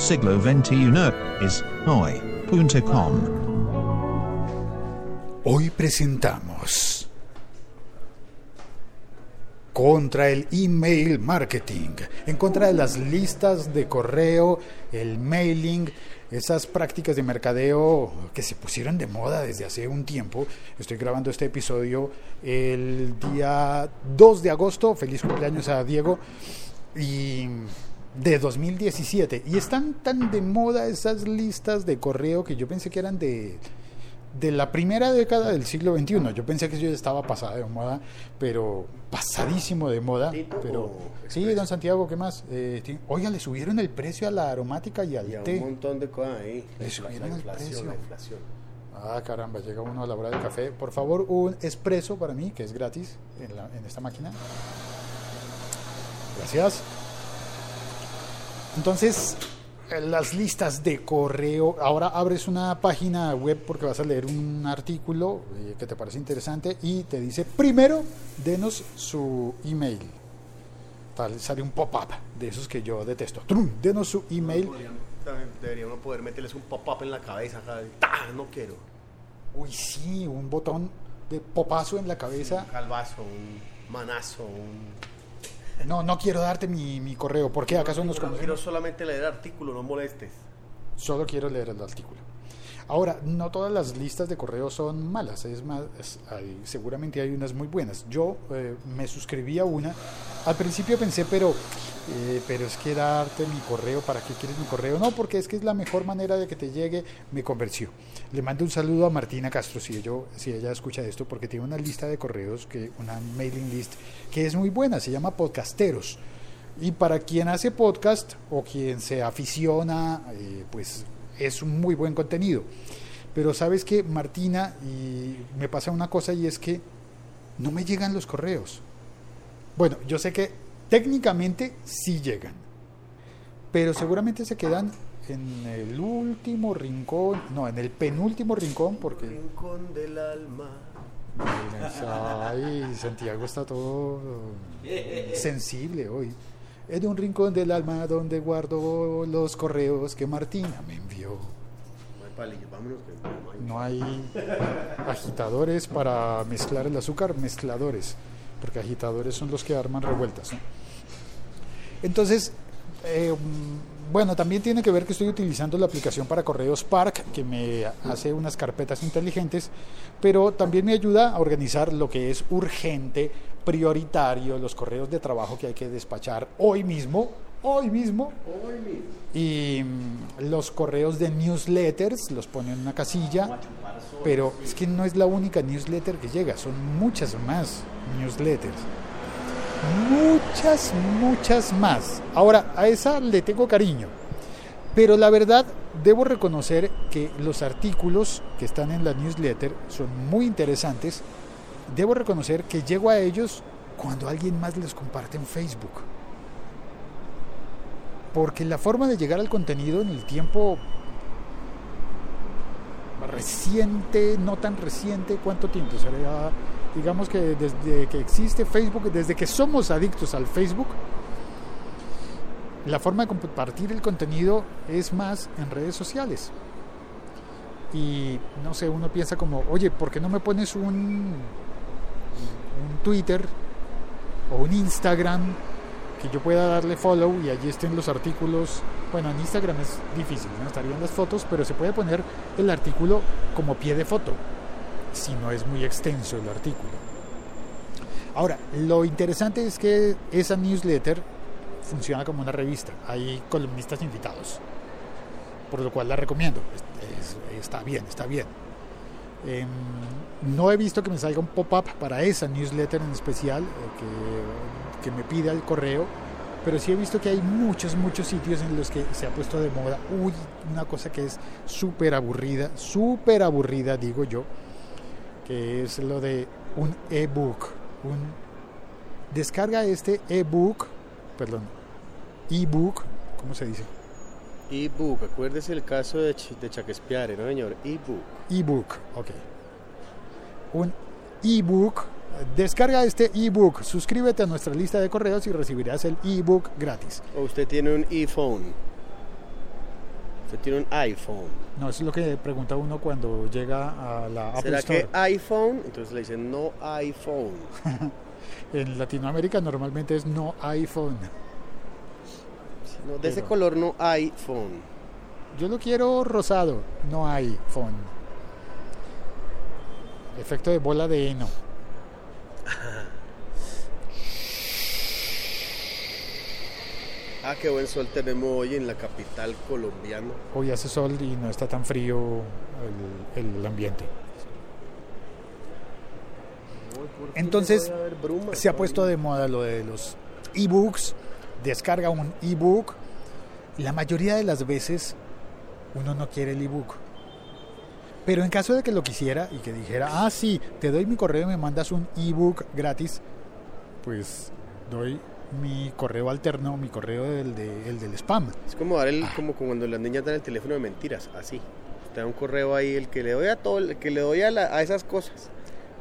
siglo XXI es hoy.com. Hoy presentamos contra el email marketing, en contra de las listas de correo, el mailing, esas prácticas de mercadeo que se pusieron de moda desde hace un tiempo. Estoy grabando este episodio el día 2 de agosto. Feliz cumpleaños a Diego. Y de 2017. Y están tan de moda esas listas de correo que yo pensé que eran de de la primera década del siglo XXI. Yo pensé que ya estaba pasada de moda, pero pasadísimo de moda. Pero sí, don Santiago, ¿qué más? Eh, oiga, le subieron el precio a la aromática y al y a té. Un montón de cosas ahí. Le subieron la el precio. la inflación. Ah, caramba, llega uno a la hora del café. Por favor, un expreso para mí, que es gratis en, la- en esta máquina. Gracias. Entonces, eh, las listas de correo. Ahora abres una página web porque vas a leer un artículo eh, que te parece interesante y te dice, primero, denos su email. Tal, sale un pop-up de esos que yo detesto. Trum, Denos su email. Podrían- también Debería uno poder meterles un pop-up en la cabeza. ¡tá! No quiero. Uy, sí, un botón de popazo en la cabeza. Un calvazo, un manazo, un... No, no quiero darte mi, mi correo. ¿Por qué? ¿Acaso nos No quiero conocemos? solamente leer artículo, no molestes. Solo quiero leer el artículo. Ahora, no todas las listas de correo son malas, es más, seguramente hay unas muy buenas. Yo eh, me suscribí a una, al principio pensé, pero, eh, pero es que darte mi correo, ¿para qué quieres mi correo? No, porque es que es la mejor manera de que te llegue, me convenció. Le mando un saludo a Martina Castro, si, yo, si ella escucha esto, porque tiene una lista de correos, que, una mailing list, que es muy buena, se llama Podcasteros. Y para quien hace podcast o quien se aficiona, eh, pues es un muy buen contenido. Pero sabes que Martina, y me pasa una cosa y es que no me llegan los correos. Bueno, yo sé que técnicamente sí llegan, pero seguramente se quedan en el último rincón, no, en el penúltimo rincón, porque... Rincón del alma. Ay, Santiago está todo sensible hoy. En un rincón del alma donde guardo los correos que Martina me envió. No hay palillos, vámonos que no hay. No hay agitadores para mezclar el azúcar, mezcladores, porque agitadores son los que arman revueltas. ¿no? Entonces, eh, bueno, también tiene que ver que estoy utilizando la aplicación para correos Spark, que me hace unas carpetas inteligentes, pero también me ayuda a organizar lo que es urgente, prioritario, los correos de trabajo que hay que despachar hoy mismo, hoy mismo, y mm, los correos de newsletters los pone en una casilla, pero es que no es la única newsletter que llega, son muchas más newsletters. Muchas, muchas más. Ahora, a esa le tengo cariño, pero la verdad debo reconocer que los artículos que están en la newsletter son muy interesantes. Debo reconocer que llego a ellos cuando alguien más les comparte en Facebook porque la forma de llegar al contenido en el tiempo reciente, no tan reciente, ¿cuánto tiempo? Sería, digamos que desde que existe Facebook, desde que somos adictos al Facebook, la forma de compartir el contenido es más en redes sociales. Y no sé, uno piensa como, oye, ¿por qué no me pones un, un Twitter o un Instagram que yo pueda darle follow y allí estén los artículos. Bueno, en Instagram es difícil, no estarían las fotos, pero se puede poner el artículo como pie de foto, si no es muy extenso el artículo. Ahora, lo interesante es que esa newsletter funciona como una revista, hay columnistas invitados, por lo cual la recomiendo, Es- es- está bien, está bien. Em, no he visto que me salga un pop-up para esa newsletter en especial, eh, que, me pida el correo, pero sí he visto que hay muchos, muchos sitios en los que se ha puesto de moda. Uy, una cosa que es súper aburrida, súper aburrida, digo yo, que es lo de un ebook. Un, descarga este ebook, perdón, ebook, ¿cómo se dice? Ebook, acuérdese el caso de, Ch- de Shakespeare, ¿no, señor? Ebook. ebook, ok. Un ebook. Descarga este ebook, suscríbete a nuestra lista de correos y recibirás el ebook gratis. O usted tiene un iPhone. Usted tiene un iPhone. No, eso es lo que pregunta uno cuando llega a la Apple ¿Será Store. que iPhone? Entonces le dicen no iPhone. En Latinoamérica normalmente es no iPhone. No, de ese color no iPhone. Yo lo quiero rosado, no iPhone. Efecto de bola de heno. Ah, qué buen sol tenemos hoy en la capital colombiana. Hoy hace sol y no está tan frío el, el ambiente. Entonces, Se ha puesto de moda lo de los ebooks. Descarga un ebook. La mayoría de las veces uno no quiere el ebook. Pero en caso de que lo quisiera y que dijera, ah, sí, te doy mi correo y me mandas un ebook gratis, pues doy mi correo alterno, mi correo del, de- el del spam. Es como dar el, como cuando las niñas dan el teléfono de mentiras, así. Te da un correo ahí, el que le doy a todo, el que le doy a, la- a esas cosas.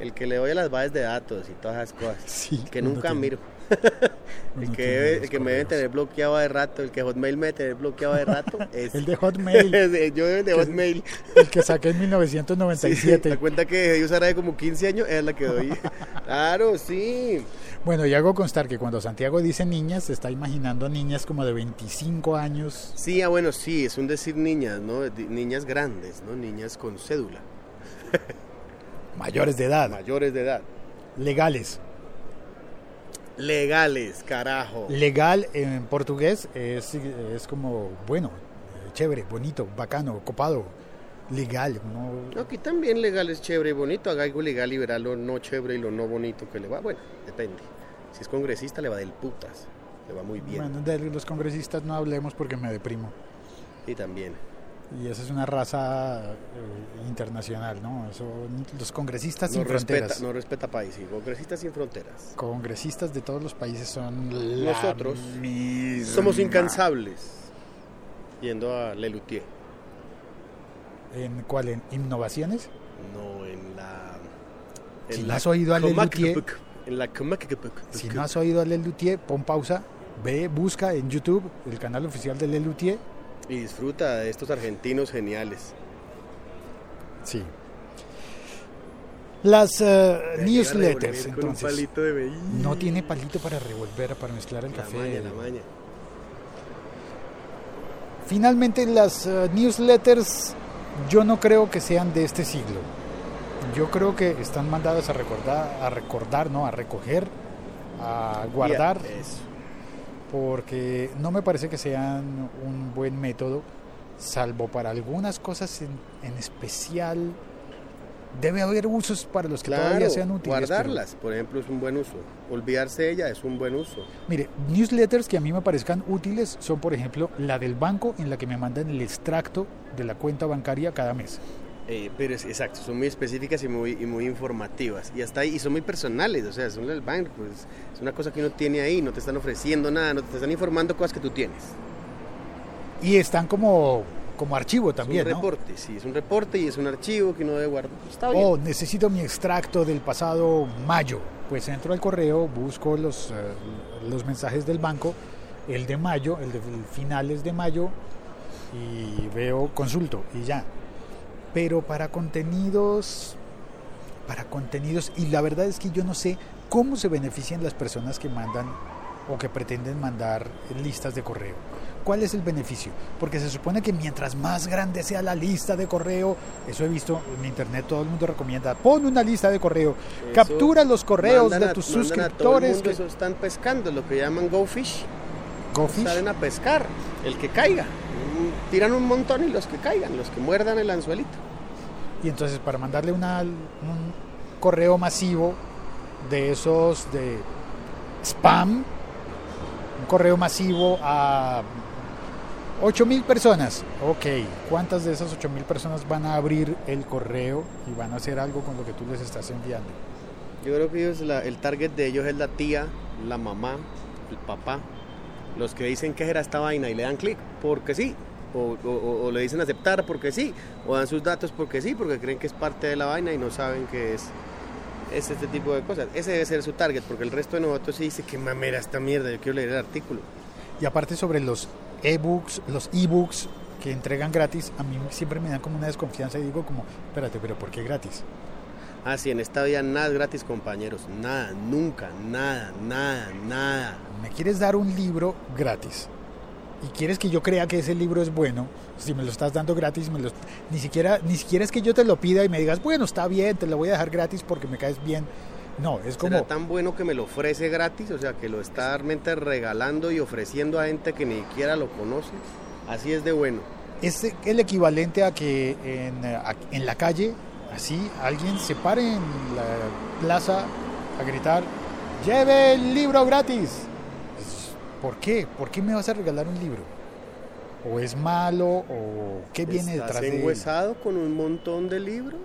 El que le doy a las bases de datos y todas esas cosas. Sí, que nunca tiene- miro. El que, debe- el que me deben tener bloqueado de rato, el que Hotmail me debe tener bloqueado de rato, es El de Hotmail, yo de Hotmail. el que saqué en Sí, sí, 1997. la cuenta que dejé de usar hace como 15 años es la que doy. claro, sí. Bueno, y hago constar que cuando Santiago dice niñas, se está imaginando niñas como de 25 años. Sí, ah, bueno, sí, es un decir niñas, ¿no? Niñas grandes, ¿no? Niñas con cédula, mayores de edad, mayores de edad. legales. Legales, carajo. Legal en portugués es, es como, bueno, chévere, bonito, bacano, copado, legal. uno- Aquí también legal es chévere y bonito. Haga algo legal y verá lo no chévere y lo no bonito que le va. Bueno, depende. Si es congresista, le va del putas. Le va muy bien. Bueno, de los congresistas no hablemos porque me deprimo. Y también. Y esa es una raza eh, internacional, ¿no? Eso, los congresistas No sin respeta, fronteras. no respeta país. Sí, congresista sin fronteras. Congresistas de todos los países son la Nosotros misma. Somos incansables. Yendo a Lelutier. ¿En cuál? ¿En innovaciones? No, en la. Si no has oído a Lelutier- En la Si no has oído a Lelutier, pon pausa, ve, busca en YouTube el canal oficial de Lelutier. Y disfruta de estos argentinos geniales. Sí. Las a newsletters, entonces. palito de. No tiene palito para revolver, para mezclar el La café. maña, la maña. Finalmente, las eh, newsletters yo no creo que sean de este siglo. Yo creo que están mandadas a recordar, a recordar, no, a recoger, a guardar, Eso. Porque no me parece que sean un buen método, salvo para algunas cosas en, en especial. Debe haber usos para los que todavía sean útiles. pero- guardarlas, por ejemplo, es un buen uso. Olvidarse de ella es un buen uso. Mire, newsletters que a mí me parezcan útiles son, por ejemplo, la del banco en la que me mandan el extracto de la cuenta bancaria cada mes. Eh, pero es exacto, son muy específicas y muy, y muy informativas. Y hasta ahí, y son muy personales, o sea, son del banco, pues, es una cosa que uno tiene ahí, no te están ofreciendo nada, no te están informando cosas que tú tienes. Y están como, como archivo también, es un ¿no? reporte, sí, es un reporte y es un archivo que uno debe guardar. Está bien. Oh, necesito mi extracto del pasado mayo. Pues entro al correo, busco los, eh, los mensajes del banco, el de mayo, el de finales de mayo, y veo, consulto y ya. Pero para contenidos, para contenidos, y la verdad es que yo no sé cómo se benefician las personas que mandan o que pretenden mandar listas de correo. ¿Cuál es el beneficio? Porque se supone que mientras más grande sea la lista de correo, eso he visto en internet, todo el mundo recomienda, pon una lista de correo, Eso captura los correos de tus a suscriptores. que- eso están pescando, lo que llaman go fish. Go Fish. Salen a pescar, el que caiga. Tiran un montón y los que caigan, los que muerdan el anzuelito. Y entonces para mandarle una, un correo masivo de esos de spam, un correo masivo a 8000 personas. Ok, ¿cuántas de esas 8000 personas van a abrir el correo y van a hacer algo con lo que tú les estás enviando? Yo creo que ellos, la- el target de ellos es la tía, la mamá, el papá, los que dicen que era esta vaina y le dan clic porque sí, o, o- o- o le dicen aceptar porque sí, o dan sus datos porque sí, porque creen que es parte de la vaina y no saben que es, es este tipo de cosas. Ese debe ser su target, porque el resto de nosotros sí dice que mamera esta mierda, yo quiero leer el artículo. Y aparte sobre los ebooks, los ebooks que entregan gratis, a mí siempre me dan como una desconfianza y digo como, espérate, pero ¿por qué gratis? Ah, sí, en esta vida nada es gratis, compañeros. Nada, nunca, nada, nada, nada. Me quieres dar un libro gratis y quieres que yo crea que ese libro es bueno, si me lo estás dando gratis, me lo- ni siquiera ni siquiera es que yo te lo pida y me digas, bueno, está bien, te lo voy a dejar gratis porque me caes bien. No, es ¿Será como tan bueno que me lo ofrece gratis? O sea, que lo está realmente regalando y ofreciendo a gente que ni siquiera lo conoce. Así es de bueno. es el equivalente a que en, en la calle, así, alguien se pare en la plaza a gritar, lleve el libro gratis. ¿Por qué? ¿Por qué me vas a regalar un libro? ¿O es malo? ¿O qué viene ¿Estás detrás de él? enguesado con un montón de libros?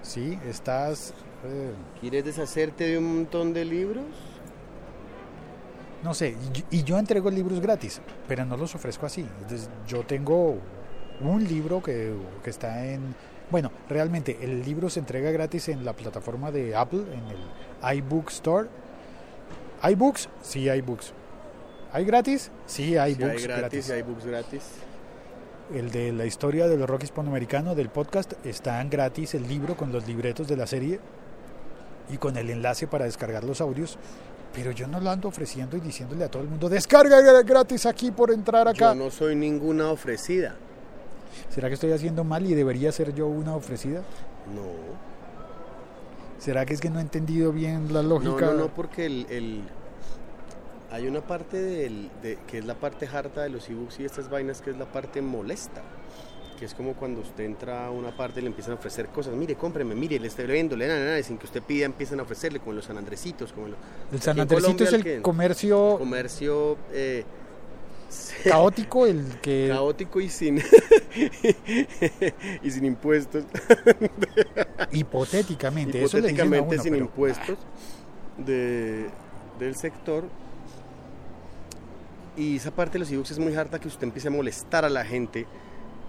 Sí, estás... eh, ¿Quieres deshacerte de un montón de libros? no sé, y yo- entrego libros gratis, pero no los ofrezco así. Entonces, yo tengo un libro que, que está en... Bueno, realmente el libro se entrega gratis en la plataforma de Apple, en el iBook Store. ¿Hay books? Sí, hay books. ¿Hay gratis? Sí, hay Si books hay gratis, hay books gratis. El de la historia de los rock hispanoamericano del podcast está en gratis el libro con los libretos de la serie y con el enlace para descargar los audios. Pero yo no lo ando ofreciendo y diciéndole a todo el mundo, descarga gratis aquí por entrar acá. Yo no soy ninguna ofrecida. ¿Será que estoy haciendo mal y debería ser yo una ofrecida? No. ¿Será que es que no he entendido bien la No, lógica? no, no, porque el, el- hay una parte del, de, que es la parte harta de los ebooks y estas vainas que es la parte molesta. Que es como cuando usted entra a una parte y le empiezan a ofrecer cosas. Mire, cómpreme, mire, le estoy viendo, le dan, sin que usted pida, empiezan a ofrecerle, como los San Andresitos, como los El San en Andresito es el que- comercio comercio eh, caótico, el que... caótico y sin y sin impuestos. Hipotéticamente, eso le dicen a hipotéticamente uno, sin pero- impuestos de, del sector. Y esa parte de los ebooks es muy harta que usted empiece a molestar a la gente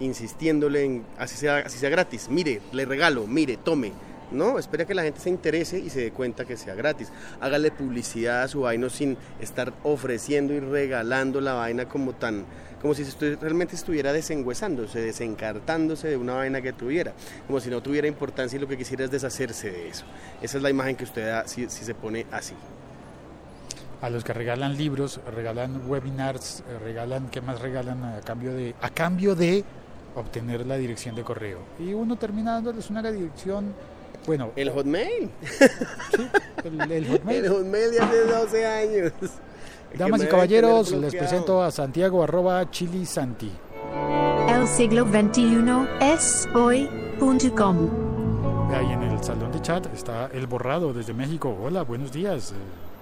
insistiéndole en así sea, así sea gratis. Mire, le regalo, mire, tome. No, espera que la gente se interese y se dé cuenta que sea gratis. Hágale publicidad a su vaina sin estar ofreciendo y regalando la vaina como tan como si realmente estuviera desengüezándose, desencartándose de una vaina que tuviera, como si no tuviera importancia y lo que quisiera es deshacerse de eso. Esa es la imagen que usted da si se pone así. A los que regalan libros, regalan webinars, eh, regalan, ¿qué más regalan a cambio de, a cambio de obtener la dirección de correo? Y uno termina dándoles una dirección, bueno, El Hotmail. sí, el, el Hotmail. El Hotmail de hace 12 años. Damas y caballeros, les presento a Santiago arroba Chili Santi. El siglo XXI es hoy.com. Ahí en el salón de chat está el borrado desde México. Hola, buenos días, eh,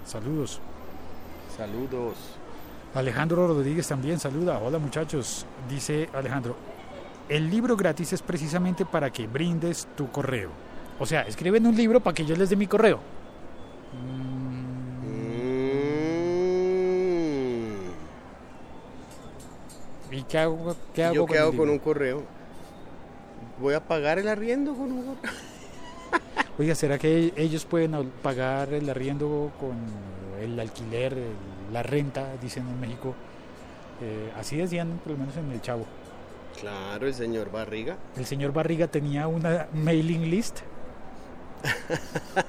saludos. Saludos. Alejandro Rodríguez también saluda. Hola muchachos. Dice Alejandro, el libro gratis es precisamente para que brindes tu correo. O sea, escriben un libro para que yo les dé mi correo. Mm. ¿Y qué hago, qué hago ¿Yo con qué hago con un correo? ¿Voy a pagar el arriendo con un correo? Oiga, ¿será que ellos pueden pagar el arriendo con el alquiler, el- la renta, dicen en México? Eh, así decían, por lo menos en el Chavo. Claro, el señor Barriga. El señor Barriga tenía una mailing list.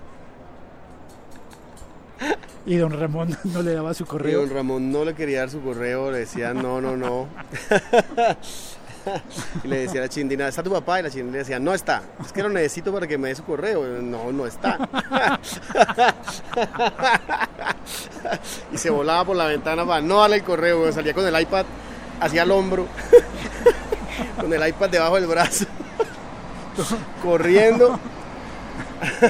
Y don Ramón no le daba su Y correo. don Ramón no le quería dar su correo, le decía no, no, no. y le decía a la chindina, ¿está tu papá? Y la chindina le decía, no está. Es que lo necesito para que me dé su correo. No, no está. y se volaba por la ventana para no darle el correo. güey. Salía con el iPad hacia el hombro, con el iPad debajo del brazo, corriendo.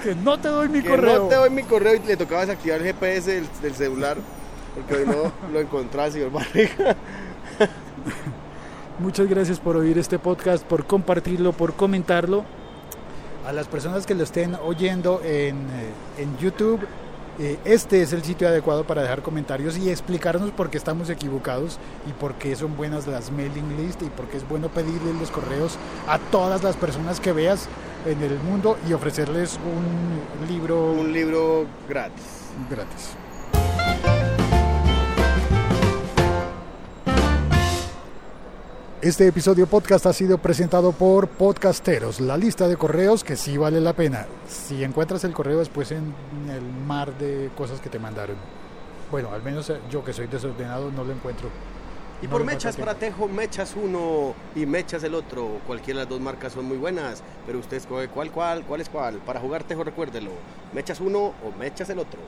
Que no te doy mi Que correo. no te doy mi correo y le tocaba desactivar el GPS del, del celular porque hoy no lo encontraba señor Barriga. Muchas gracias por oír este podcast, por compartirlo, por comentarlo. A las personas que lo estén oyendo en, eh, en YouTube, eh, este es el sitio adecuado para dejar comentarios y explicarnos por qué estamos equivocados y por qué son buenas las mailing list y por qué es bueno pedirle los correos a todas las personas que veas en el mundo y ofrecerles un libro Un libro gratis. gratis. Este episodio podcast ha sido presentado por Podcasteros, la lista de correos que sí vale la pena. Si encuentras el correo después en el mar de cosas que te mandaron. Bueno, al menos eh, yo que soy desordenado no lo encuentro. Y No por mechas para Tejo, mechas uno y mechas el otro. Cualquiera de las dos marcas son muy buenas, pero usted escoge cuál, cuál, cuál es cuál. Para jugar Tejo, recuérdelo. Mechas uno o mechas el otro.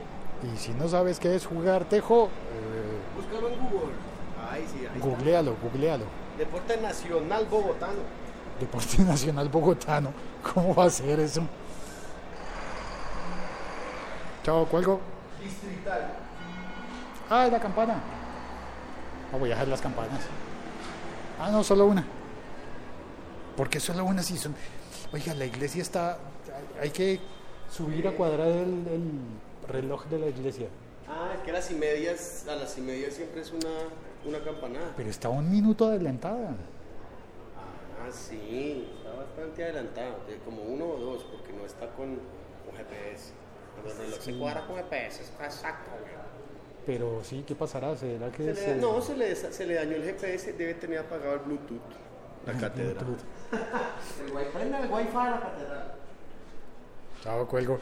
Y si no sabes qué es jugar tejo, eh, Búscalo en Google. Ay, sí, ahí googlealo, googlealo. Deporte Nacional Bogotano. Deporte Nacional Bogotano. ¿Cómo va a ser eso? Chao, cuelgo. Distrital. Ah, la campana. No voy a dejar las campanas. Ah, no, solo una. ¿Por qué solo una si son? Oiga, la iglesia está. Hay que subir a cuadrar el, el reloj de la iglesia. Ah, que a las y medias, a las y medias siempre es una, una campanada. Pero está un minuto adelantada. Ah, sí, está bastante adelantado, de como uno o dos, porque no está con, con GPS. Cuando el reloj se cuadra con GPS, está exacto, güey. Pero sí, ¿qué pasará? ¿Será que Se se- le- no, se le, se le dañó el GPS, debe tener apagado el Bluetooth. La catedral. El wifi, prende el wifi a la catedral. Chao, cuelgo.